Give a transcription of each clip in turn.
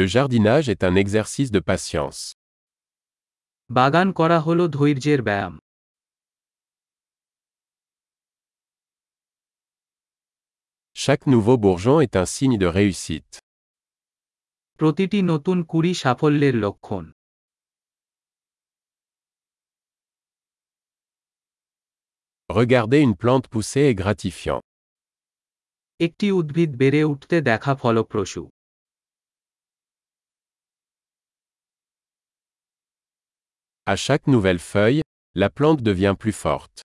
Le jardinage est un exercice de patience. বাগান করা হল ধৈর্যের ব্যায়াম Chaque nouveau bourgeon est un signe de réussite. প্রতিটি নতুন কুড়ি সাফল্যের লক্ষণ Regarder une plante pousser est gratifiant. একটি উদ্ভিদ বেড়ে উঠতে দেখা ফলপ্রসূ À chaque nouvelle feuille, la plante devient plus forte.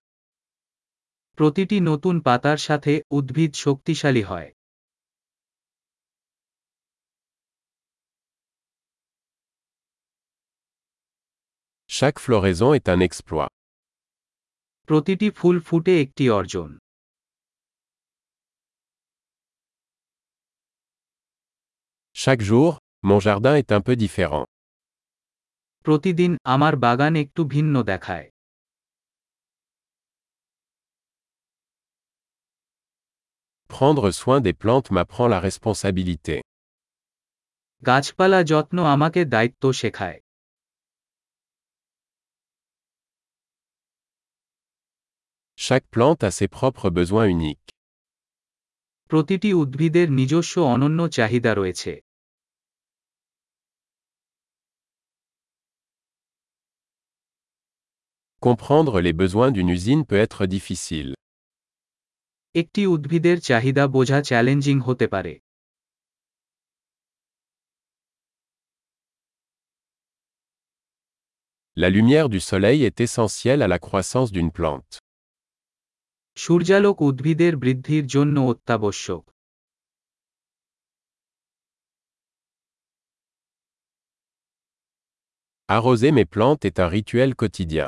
প্রতিটি নতুন পাতার সাথে উদ্ভিদ শক্তিশালী হয় Chaque floraison est un exploit. প্রতিটি ফুল ফুটে একটি অর্জন Chaque jour, mon jardin est un peu différent. প্রতিদিন আমার বাগান একটু ভিন্ন দেখায় Prendre soin des plantes m'apprend la responsabilité. গাছপালা যত্ন আমাকে দায়িত্ব শেখায় Chaque plante a ses propres besoins uniques. প্রতিটি উদ্ভিদের নিজস্ব অনন্য চাহিদা রয়েছে Comprendre les besoins d'une usine peut être difficile. একটি উদ্ভিদের চাহিদা বোঝা চ্যালেঞ্জিং হতে পারে La lumière du soleil est essentielle à la croissance d'une plante. সূর্যালোক উদ্ভিদের বৃদ্ধির জন্য অত্যাবশ্যক Arroser mes plantes est un rituel quotidien.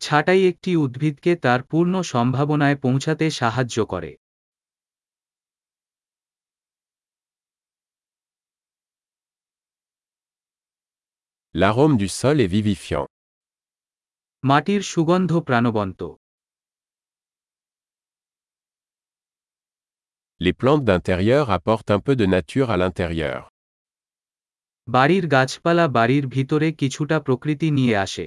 ছাঁটাই একটি উদ্ভিদকে তার পূর্ণ সম্ভাবনায় পৌঁছাতে সাহায্য করে L'arôme du sol est vivifiant. মাটির সুগন্ধ প্রাণবন্ত Les plantes d'intérieur apportent un peu de nature à l'intérieur. বাড়ির গাছপালা বাড়ির ভিতরে কিছুটা প্রকৃতি নিয়ে আসে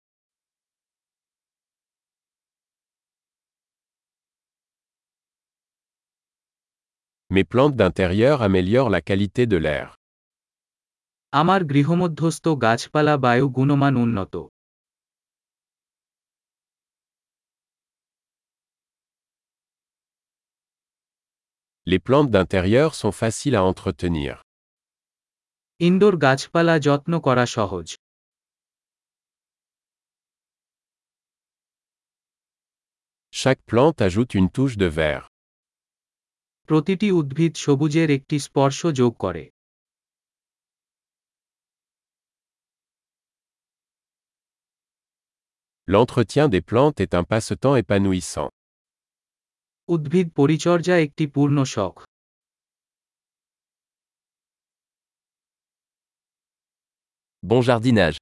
Mes plantes d'intérieur améliorent la qualité de l'air. আমার গৃহমধ্যস্থ গাছপালা বায়ু গুণমান উন্নত Les plantes d'intérieur sont faciles à entretenir. Indoor গাছপালা যত্ন করা সহজ Chaque plante ajoute une touche de vert. প্রতিটি উদ্ভিদ সবুজের একটি স্পর্শ যোগ করে L'entretien des plantes est un passe-temps épanouissant. উদ্ভিদ পরিচর্যা একটি পূর্ণ শখ Bon jardinage.